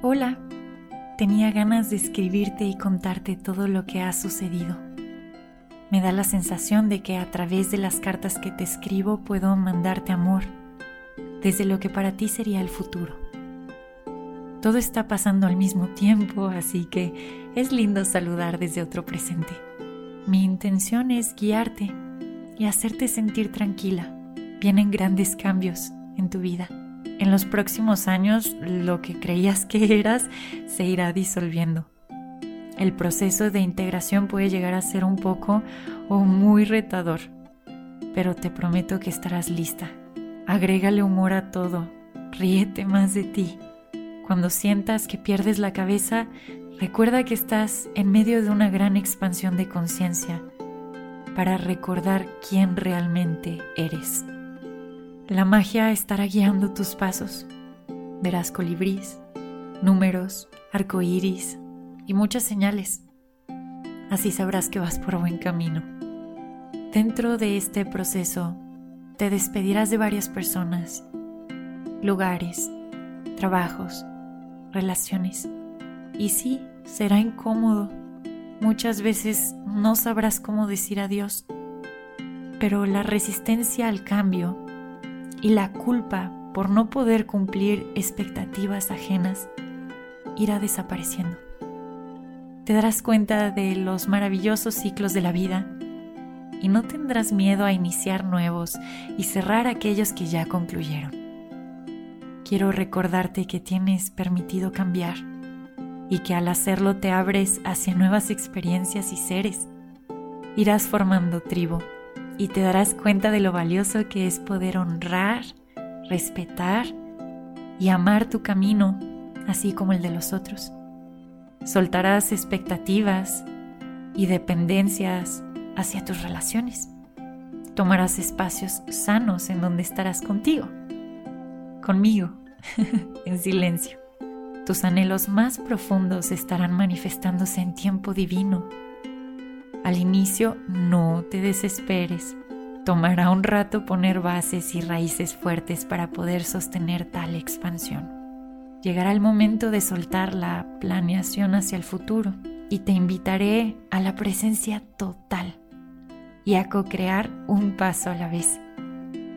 Hola, tenía ganas de escribirte y contarte todo lo que ha sucedido. Me da la sensación de que a través de las cartas que te escribo puedo mandarte amor, desde lo que para ti sería el futuro. Todo está pasando al mismo tiempo, así que es lindo saludar desde otro presente. Mi intención es guiarte y hacerte sentir tranquila. Vienen grandes cambios en tu vida en los próximos años lo que creías que eras se irá disolviendo. El proceso de integración puede llegar a ser un poco o muy retador, pero te prometo que estarás lista. Agrégale humor a todo, ríete más de ti. Cuando sientas que pierdes la cabeza, recuerda que estás en medio de una gran expansión de conciencia para recordar quién realmente eres. La magia estará guiando tus pasos. Verás colibrís, números, arcoíris y muchas señales. Así sabrás que vas por buen camino. Dentro de este proceso, te despedirás de varias personas, lugares, trabajos, relaciones. Y sí, será incómodo. Muchas veces no sabrás cómo decir adiós. Pero la resistencia al cambio y la culpa por no poder cumplir expectativas ajenas irá desapareciendo. Te darás cuenta de los maravillosos ciclos de la vida y no tendrás miedo a iniciar nuevos y cerrar aquellos que ya concluyeron. Quiero recordarte que tienes permitido cambiar y que al hacerlo te abres hacia nuevas experiencias y seres. Irás formando tribu y te darás cuenta de lo valioso que es poder honrar, respetar y amar tu camino, así como el de los otros. Soltarás expectativas y dependencias hacia tus relaciones. Tomarás espacios sanos en donde estarás contigo, conmigo, en silencio. Tus anhelos más profundos estarán manifestándose en tiempo divino al inicio no te desesperes. Tomará un rato poner bases y raíces fuertes para poder sostener tal expansión. Llegará el momento de soltar la planeación hacia el futuro y te invitaré a la presencia total y a co-crear un paso a la vez.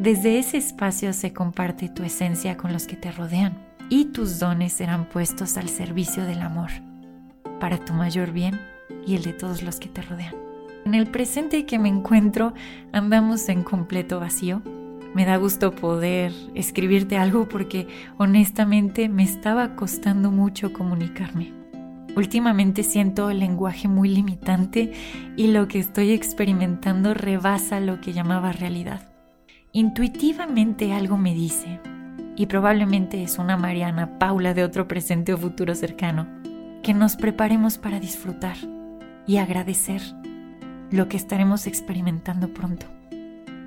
Desde ese espacio se comparte tu esencia con los que te rodean y tus dones serán puestos al servicio del amor, para tu mayor bien y el de todos los que te rodean. En el presente que me encuentro andamos en completo vacío. Me da gusto poder escribirte algo porque honestamente me estaba costando mucho comunicarme. Últimamente siento el lenguaje muy limitante y lo que estoy experimentando rebasa lo que llamaba realidad. Intuitivamente algo me dice, y probablemente es una Mariana Paula de otro presente o futuro cercano, que nos preparemos para disfrutar y agradecer lo que estaremos experimentando pronto.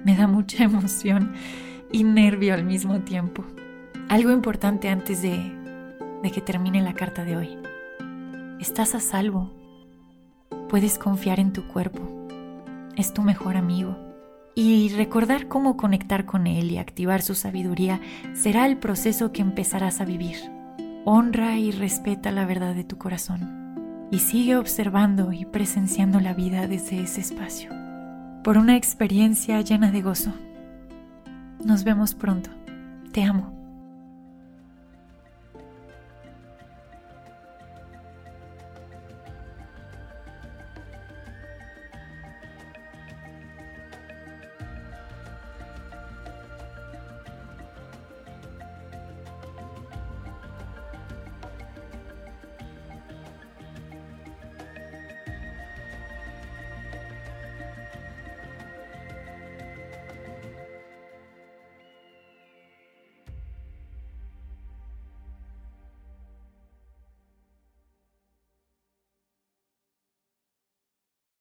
Me da mucha emoción y nervio al mismo tiempo. Algo importante antes de, de que termine la carta de hoy. Estás a salvo. Puedes confiar en tu cuerpo. Es tu mejor amigo. Y recordar cómo conectar con él y activar su sabiduría será el proceso que empezarás a vivir. Honra y respeta la verdad de tu corazón y sigue observando y presenciando la vida desde ese espacio, por una experiencia llena de gozo. Nos vemos pronto. Te amo.